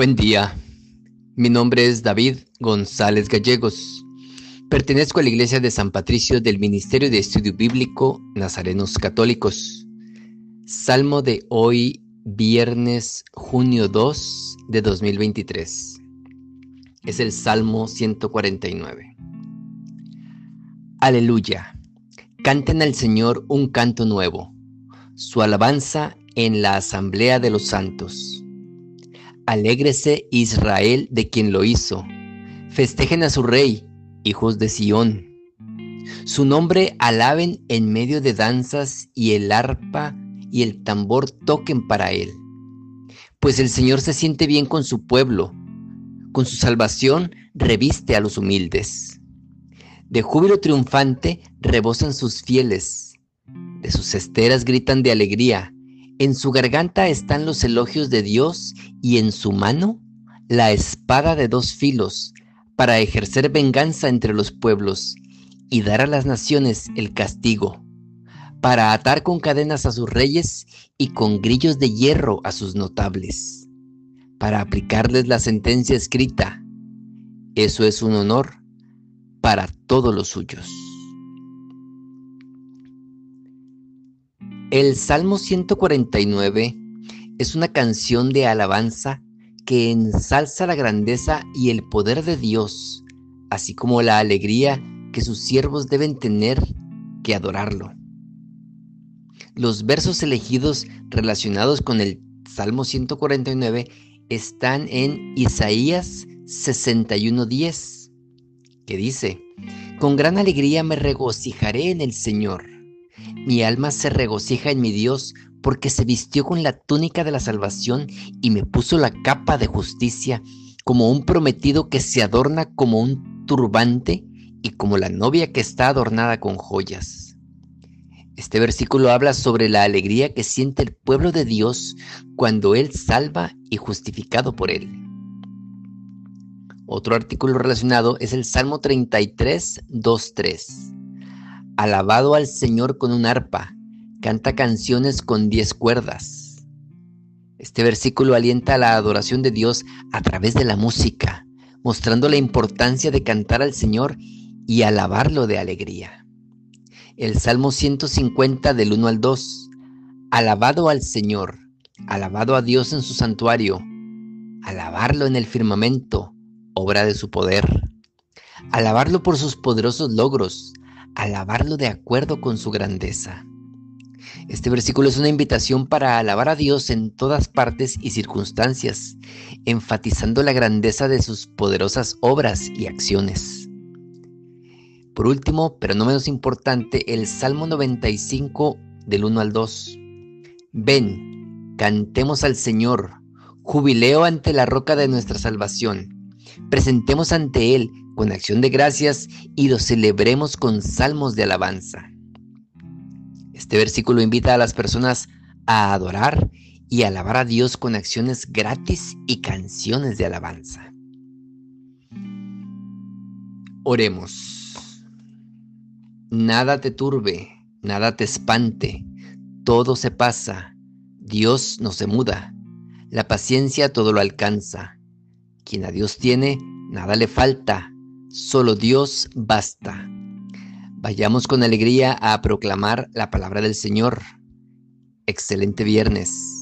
Buen día. Mi nombre es David González Gallegos. Pertenezco a la Iglesia de San Patricio del Ministerio de Estudio Bíblico Nazarenos Católicos. Salmo de hoy, viernes, junio 2 de 2023. Es el Salmo 149. Aleluya. Canten al Señor un canto nuevo. Su alabanza en la asamblea de los santos Alégrese Israel de quien lo hizo. Festejen a su rey, hijos de Sión. Su nombre alaben en medio de danzas y el arpa y el tambor toquen para él. Pues el Señor se siente bien con su pueblo. Con su salvación reviste a los humildes. De júbilo triunfante rebosan sus fieles. De sus esteras gritan de alegría en su garganta están los elogios de Dios y en su mano la espada de dos filos para ejercer venganza entre los pueblos y dar a las naciones el castigo, para atar con cadenas a sus reyes y con grillos de hierro a sus notables, para aplicarles la sentencia escrita. Eso es un honor para todos los suyos. El Salmo 149 es una canción de alabanza que ensalza la grandeza y el poder de Dios, así como la alegría que sus siervos deben tener que adorarlo. Los versos elegidos relacionados con el Salmo 149 están en Isaías 61:10, que dice, Con gran alegría me regocijaré en el Señor mi alma se regocija en mi Dios porque se vistió con la túnica de la salvación y me puso la capa de justicia como un prometido que se adorna como un turbante y como la novia que está adornada con joyas. Este versículo habla sobre la alegría que siente el pueblo de Dios cuando Él salva y justificado por Él. Otro artículo relacionado es el Salmo 33, 2, 3. Alabado al Señor con un arpa, canta canciones con diez cuerdas. Este versículo alienta a la adoración de Dios a través de la música, mostrando la importancia de cantar al Señor y alabarlo de alegría. El Salmo 150 del 1 al 2. Alabado al Señor, alabado a Dios en su santuario, alabarlo en el firmamento, obra de su poder, alabarlo por sus poderosos logros, alabarlo de acuerdo con su grandeza. Este versículo es una invitación para alabar a Dios en todas partes y circunstancias, enfatizando la grandeza de sus poderosas obras y acciones. Por último, pero no menos importante, el Salmo 95 del 1 al 2. Ven, cantemos al Señor, jubileo ante la roca de nuestra salvación. Presentemos ante Él con acción de gracias y lo celebremos con salmos de alabanza. Este versículo invita a las personas a adorar y alabar a Dios con acciones gratis y canciones de alabanza. Oremos. Nada te turbe, nada te espante, todo se pasa, Dios no se muda, la paciencia todo lo alcanza. Quien a Dios tiene, nada le falta, Solo Dios basta. Vayamos con alegría a proclamar la palabra del Señor. Excelente viernes.